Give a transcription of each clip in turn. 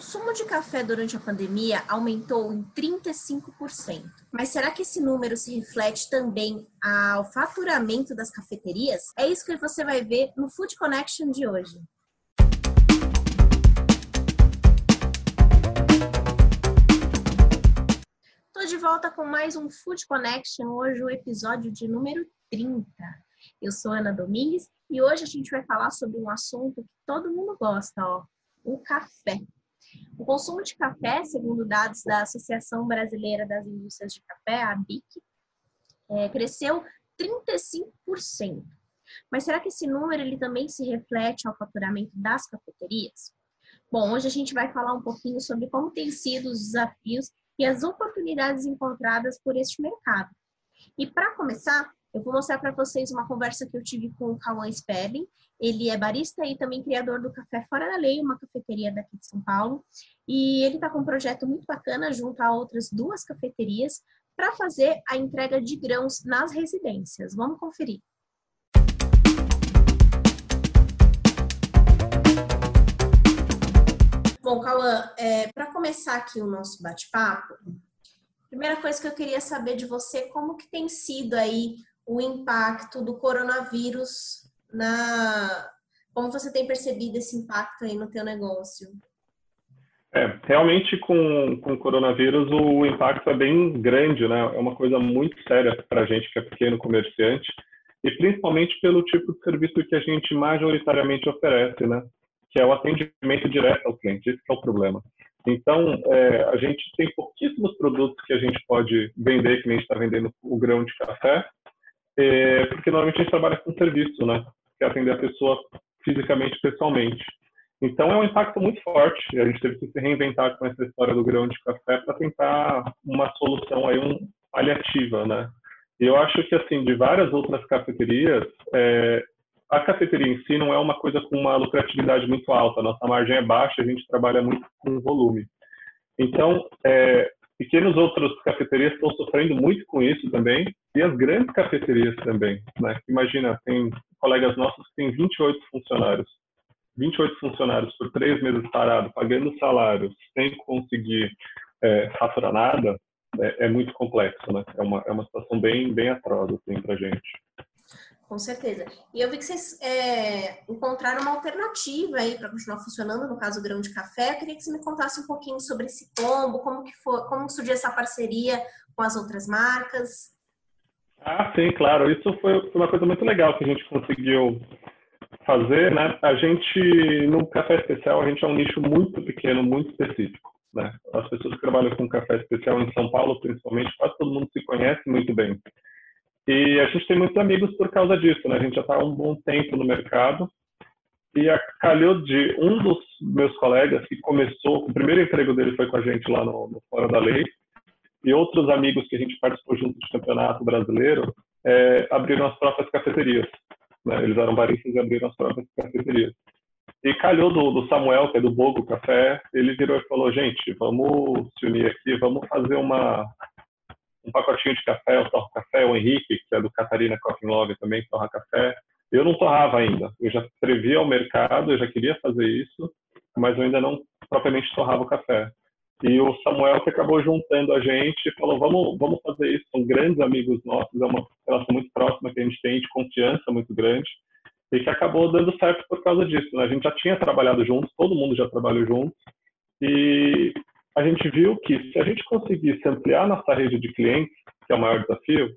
consumo de café durante a pandemia aumentou em 35%. Mas será que esse número se reflete também ao faturamento das cafeterias? É isso que você vai ver no Food Connection de hoje. Estou de volta com mais um Food Connection, hoje o episódio de número 30. Eu sou Ana Domingues e hoje a gente vai falar sobre um assunto que todo mundo gosta, ó, o café. O consumo de café, segundo dados da Associação Brasileira das Indústrias de Café, a ABIC, é, cresceu 35%. Mas será que esse número ele também se reflete ao faturamento das cafeterias? Bom, hoje a gente vai falar um pouquinho sobre como têm sido os desafios e as oportunidades encontradas por este mercado. E para começar, eu vou mostrar para vocês uma conversa que eu tive com o Cauã Sperling. Ele é barista e também criador do Café Fora da Lei, uma cafeteria daqui de São Paulo. E ele está com um projeto muito bacana junto a outras duas cafeterias para fazer a entrega de grãos nas residências. Vamos conferir. Bom, Cauã, é, para começar aqui o nosso bate-papo, primeira coisa que eu queria saber de você, como que tem sido aí o impacto do coronavírus na como você tem percebido esse impacto aí no teu negócio? É, realmente com, com o coronavírus o impacto é bem grande, né? É uma coisa muito séria para a gente que é pequeno comerciante e principalmente pelo tipo de serviço que a gente majoritariamente oferece, né? Que é o atendimento direto ao cliente, esse é o problema. Então, é, a gente tem pouquíssimos produtos que a gente pode vender, que nem a gente está vendendo o grão de café, é, porque normalmente a gente trabalha com serviço, né? Que é atender a pessoa fisicamente, pessoalmente. Então é um impacto muito forte. A gente teve que se reinventar com essa história do grão de café para tentar uma solução aí um paliativa, né? E eu acho que assim de várias outras cafeterias, é, a cafeteria em si não é uma coisa com uma lucratividade muito alta. Nossa margem é baixa, a gente trabalha muito com volume. Então, é, pequenas outras cafeterias estão sofrendo muito com isso também, e as grandes cafeterias também. Né? Imagina, tem colegas nossos que têm 28 funcionários. 28 funcionários por três meses parado, pagando salários, sem conseguir é, faturar nada, é, é, muito complexo, né? É uma, é uma situação bem, bem atroz, assim, pra gente. Com certeza. E eu vi que vocês é, encontraram uma alternativa aí para continuar funcionando, no caso o grão de café. Eu queria que você me contasse um pouquinho sobre esse combo, como que foi, como surgiu essa parceria com as outras marcas. Ah, sim, claro. Isso foi uma coisa muito legal que a gente conseguiu fazer, né? A gente, no café especial, a gente é um nicho muito pequeno, muito específico, né? As pessoas que trabalham com café especial em São Paulo, principalmente, quase todo mundo se conhece muito bem. E a gente tem muitos amigos por causa disso, né? A gente já está há um bom tempo no mercado. E calhou de um dos meus colegas que começou, o primeiro emprego dele foi com a gente lá no, no Fora da Lei, e outros amigos que a gente participou junto do campeonato brasileiro é, abriram as próprias cafeterias. Né? Eles eram baristas e abriram as próprias cafeterias. E calhou do, do, Samuel, que é do Bogo Café, ele virou e falou: gente, vamos se unir aqui, vamos fazer uma, um pacotinho de café, eu torro café, o Henrique, que é do Catarina Coffee Log também torra café. Eu não torrava ainda, eu já previ ao mercado, eu já queria fazer isso, mas eu ainda não propriamente torrava o café. E o Samuel que acabou juntando a gente falou, vamos, vamos fazer isso, são grandes amigos nossos, é uma relação muito próxima que a gente tem, de confiança muito grande, e que acabou dando certo por causa disso. Né? A gente já tinha trabalhado juntos, todo mundo já trabalhou juntos, e a gente viu que se a gente conseguisse ampliar nossa rede de clientes, que é o maior desafio,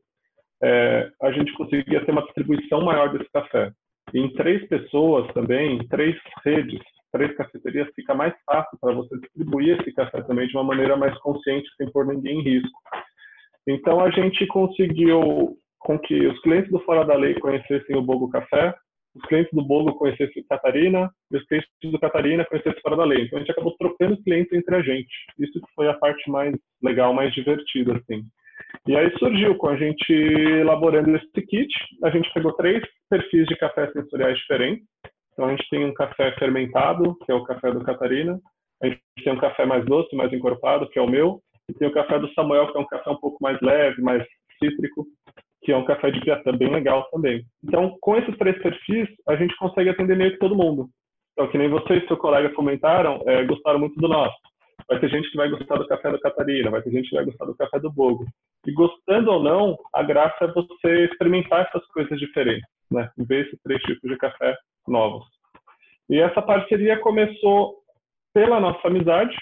é, a gente conseguia ter uma distribuição maior desse café. E em três pessoas também, em três redes, três cafeterias, fica mais fácil para você distribuir esse café também de uma maneira mais consciente, sem pôr ninguém em risco. Então a gente conseguiu com que os clientes do Fora da Lei conhecessem o Bogo Café, os clientes do Bolo conhecessem Catarina e os clientes do Catarina conhecessem fora da lei. Então a gente acabou trocando clientes entre a gente. Isso foi a parte mais legal, mais divertida, assim. E aí surgiu, com a gente elaborando esse kit, a gente pegou três perfis de café sensoriais diferentes. Então a gente tem um café fermentado, que é o café do Catarina. A gente tem um café mais doce, mais encorpado, que é o meu. E tem o café do Samuel, que é um café um pouco mais leve, mais cítrico que é um café de piatã bem legal também. Então, com esses três perfis, a gente consegue atender meio que todo mundo. Então, que nem você e seu colega comentaram, é, gostaram muito do nosso. Vai ter gente que vai gostar do café da Catarina, vai ter gente que vai gostar do café do Bogo. E gostando ou não, a graça é você experimentar essas coisas diferentes, né? Ver esses três tipos de café novos. E essa parceria começou pela nossa amizade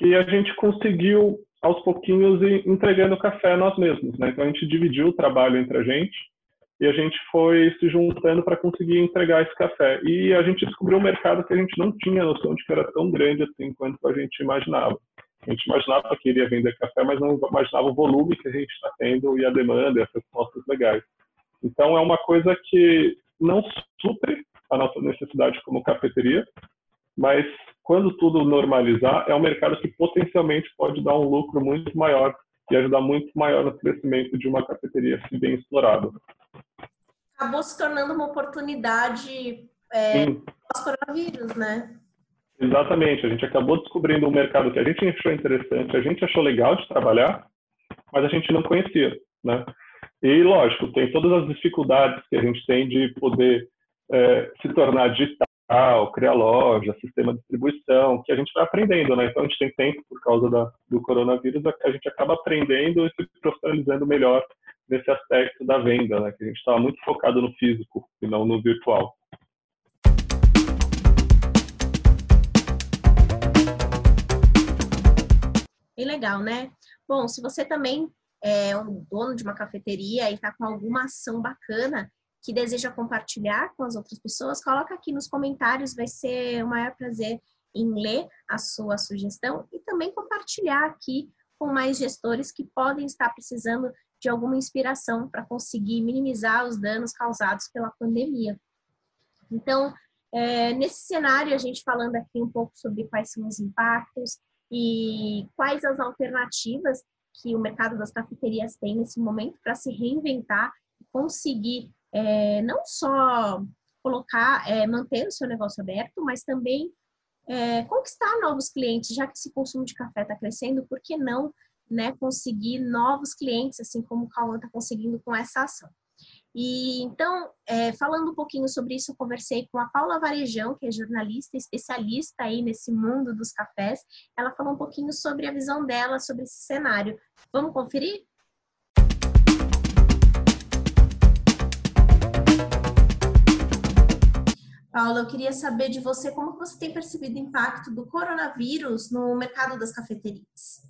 e a gente conseguiu aos pouquinhos ir entregando café nós mesmos, né? Então a gente dividiu o trabalho entre a gente e a gente foi se juntando para conseguir entregar esse café. E a gente descobriu um mercado que a gente não tinha noção de que era tão grande assim quanto a gente imaginava. A gente imaginava que iria vender café, mas não imaginava o volume que a gente está tendo e a demanda e as respostas legais. Então é uma coisa que não supre a nossa necessidade como cafeteria, mas quando tudo normalizar, é um mercado que potencialmente pode dar um lucro muito maior e ajudar muito maior no crescimento de uma cafeteria se bem explorada. Acabou se tornando uma oportunidade é, pós-coronavírus, né? Exatamente. A gente acabou descobrindo um mercado que a gente achou interessante, a gente achou legal de trabalhar, mas a gente não conhecia, né? E, lógico, tem todas as dificuldades que a gente tem de poder é, se tornar digital, criar loja, sistema de distribuição, que a gente vai aprendendo, né? Então a gente tem tempo por causa da, do coronavírus, a gente acaba aprendendo e se profissionalizando melhor nesse aspecto da venda, né? Que a gente estava muito focado no físico e não no virtual. Bem legal, né? Bom, se você também é um dono de uma cafeteria e está com alguma ação bacana, que deseja compartilhar com as outras pessoas, coloca aqui nos comentários, vai ser o maior prazer em ler a sua sugestão e também compartilhar aqui com mais gestores que podem estar precisando de alguma inspiração para conseguir minimizar os danos causados pela pandemia. Então, é, nesse cenário, a gente falando aqui um pouco sobre quais são os impactos e quais as alternativas que o mercado das cafeterias tem nesse momento para se reinventar e conseguir é, não só colocar, é, manter o seu negócio aberto, mas também é, conquistar novos clientes, já que esse consumo de café está crescendo, por que não né, conseguir novos clientes, assim como o Cauã está conseguindo com essa ação? E então, é, falando um pouquinho sobre isso, eu conversei com a Paula Varejão, que é jornalista especialista aí nesse mundo dos cafés. Ela falou um pouquinho sobre a visão dela sobre esse cenário. Vamos conferir? Paula, eu queria saber de você como você tem percebido o impacto do coronavírus no mercado das cafeterias.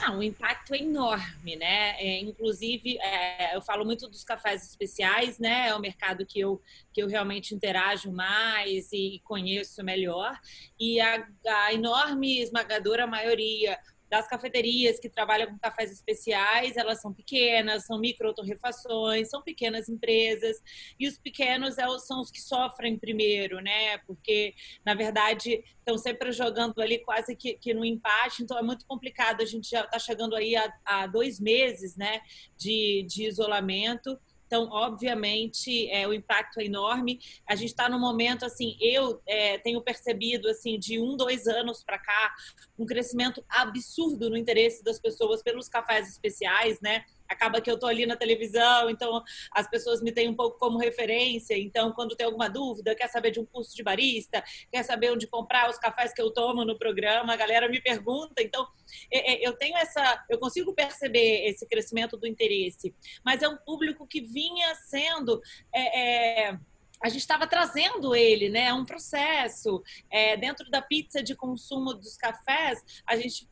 Ah, um impacto enorme, né? É, inclusive, é, eu falo muito dos cafés especiais, né? É o mercado que eu, que eu realmente interajo mais e conheço melhor. E a, a enorme, esmagadora maioria das cafeterias que trabalham com cafés especiais, elas são pequenas, são micro-torrefações, são pequenas empresas, e os pequenos é são os que sofrem primeiro, né? Porque, na verdade, estão sempre jogando ali quase que, que no empate, então é muito complicado. A gente já está chegando aí a, a, dois meses né, de, de isolamento. Então, obviamente, é, o impacto é enorme. A gente está no momento, assim, eu é, tenho percebido, assim, de um, dois anos para cá, um crescimento absurdo no interesse das pessoas pelos cafés especiais, né? Acaba que eu tô ali na televisão, então as pessoas me têm um pouco como referência. Então, quando tem alguma dúvida, quer saber de um curso de barista, quer saber onde comprar os cafés que eu tomo no programa, a galera me pergunta. Então, é, é, eu tenho essa, eu consigo perceber esse crescimento do interesse, mas é um público que vinha sendo é, é, a gente estava trazendo ele, né? É um processo. É, dentro da pizza de consumo dos cafés, a gente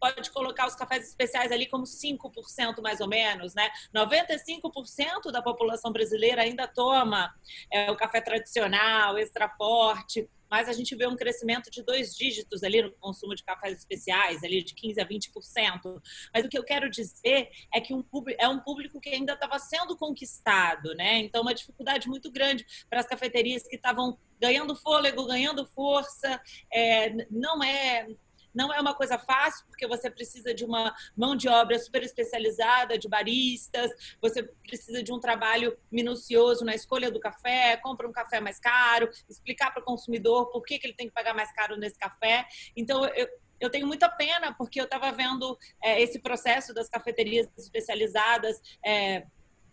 pode colocar os cafés especiais ali como 5% mais ou menos, né? 95% da população brasileira ainda toma é, o café tradicional, extra forte, mas a gente vê um crescimento de dois dígitos ali no consumo de cafés especiais, ali de 15% a 20%. Mas o que eu quero dizer é que um público, é um público que ainda estava sendo conquistado, né? Então, uma dificuldade muito grande para as cafeterias que estavam ganhando fôlego, ganhando força. É, não é não é uma coisa fácil, porque você precisa de uma mão de obra super especializada, de baristas, você precisa de um trabalho minucioso na escolha do café, compra um café mais caro, explicar para o consumidor por que, que ele tem que pagar mais caro nesse café. Então, eu, eu tenho muita pena, porque eu estava vendo é, esse processo das cafeterias especializadas. É,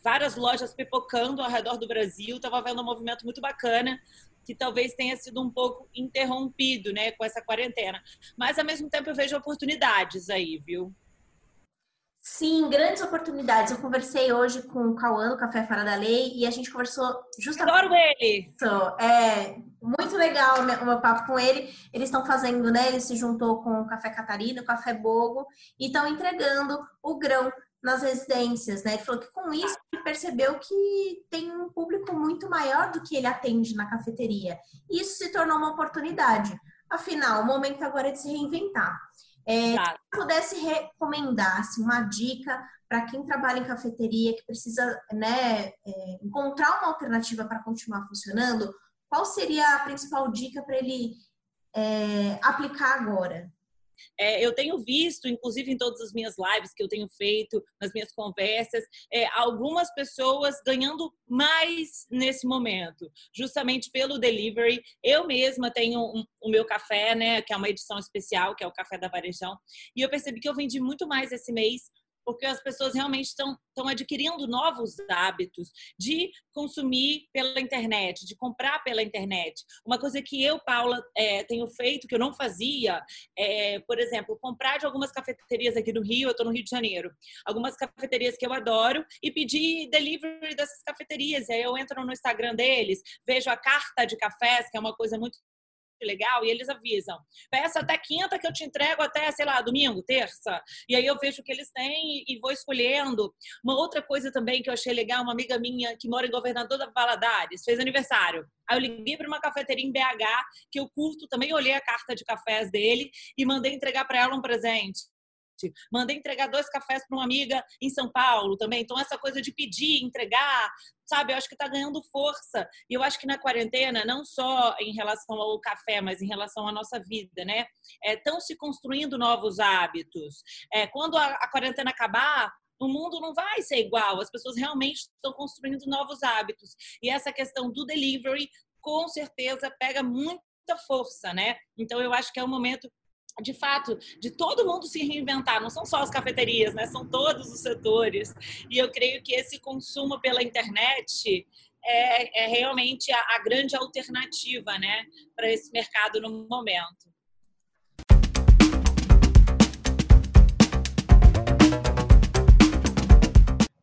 várias lojas pipocando ao redor do Brasil. Estava vendo um movimento muito bacana que talvez tenha sido um pouco interrompido, né, com essa quarentena. Mas ao mesmo tempo eu vejo oportunidades aí, viu? Sim, grandes oportunidades. Eu conversei hoje com o Cauã do Café Fora da Lei e a gente conversou justamente. Adoro ele! Isso. É muito legal o meu papo com ele. Eles estão fazendo, né? Ele se juntou com o Café Catarina, o Café Bogo e estão entregando o grão nas residências, né? Ele falou que com isso ele percebeu que tem um público muito maior do que ele atende na cafeteria. E isso se tornou uma oportunidade. Afinal, o momento agora é de se reinventar. É, se pudesse recomendar assim, uma dica para quem trabalha em cafeteria, que precisa né, é, encontrar uma alternativa para continuar funcionando, qual seria a principal dica para ele é, aplicar agora? É, eu tenho visto, inclusive em todas as minhas lives que eu tenho feito, nas minhas conversas, é, algumas pessoas ganhando mais nesse momento, justamente pelo delivery. Eu mesma tenho um, o meu café, né, que é uma edição especial, que é o café da Varejão, e eu percebi que eu vendi muito mais esse mês porque as pessoas realmente estão, adquirindo novos hábitos de consumir pela internet, de comprar pela internet. Uma coisa que eu, Paula, é, tenho feito, que eu não fazia, é, por exemplo, comprar de algumas cafeterias aqui do Rio, eu estou no Rio de Janeiro, algumas cafeterias que eu adoro e pedir delivery dessas cafeterias. E aí eu entro no Instagram deles, vejo a carta de cafés, que é uma coisa muito legal e eles avisam. Peça até quinta que eu te entrego até, sei lá, domingo, terça. E aí eu vejo o que eles têm e vou escolhendo. Uma outra coisa também que eu achei legal, uma amiga minha que mora em Governador da Valadares, fez aniversário. Aí eu liguei para uma cafeteria em BH que eu curto, também olhei a carta de cafés dele e mandei entregar para ela um presente. Mandei entregar dois cafés para uma amiga em São Paulo também. Então, essa coisa de pedir, entregar, sabe, eu acho que está ganhando força. E eu acho que na quarentena, não só em relação ao café, mas em relação à nossa vida, né? Estão é, se construindo novos hábitos. É, quando a, a quarentena acabar, o mundo não vai ser igual, as pessoas realmente estão construindo novos hábitos. E essa questão do delivery, com certeza, pega muita força, né? Então, eu acho que é um momento de fato, de todo mundo se reinventar, não são só as cafeterias, né? São todos os setores. E eu creio que esse consumo pela internet é, é realmente a, a, grande alternativa, né, para esse mercado no momento.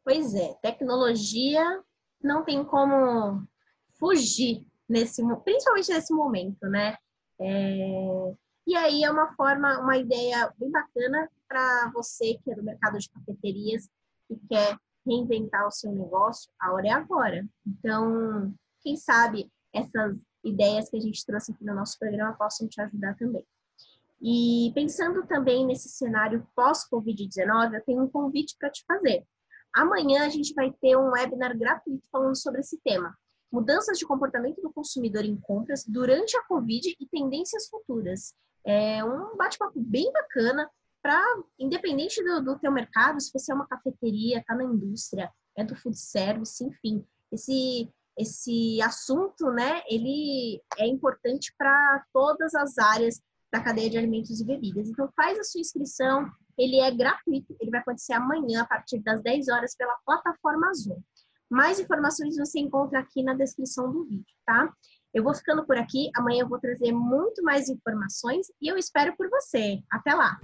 Pois é, tecnologia não tem como fugir nesse, principalmente nesse momento, né? É, e aí é uma forma, uma ideia bem bacana para você que é do mercado de cafeterias e quer reinventar o seu negócio, a hora é agora. Então, quem sabe essas ideias que a gente trouxe aqui no nosso programa possam te ajudar também. E pensando também nesse cenário pós-Covid-19, eu tenho um convite para te fazer. Amanhã a gente vai ter um webinar gratuito falando sobre esse tema. Mudanças de comportamento do consumidor em compras durante a Covid e tendências futuras. É um bate-papo bem bacana para, independente do, do teu mercado, se você é uma cafeteria, está na indústria, é do food service, enfim, esse esse assunto, né, ele é importante para todas as áreas da cadeia de alimentos e bebidas. Então faz a sua inscrição, ele é gratuito, ele vai acontecer amanhã a partir das 10 horas pela plataforma Zoom. Mais informações você encontra aqui na descrição do vídeo, tá? Eu vou ficando por aqui. Amanhã eu vou trazer muito mais informações e eu espero por você. Até lá!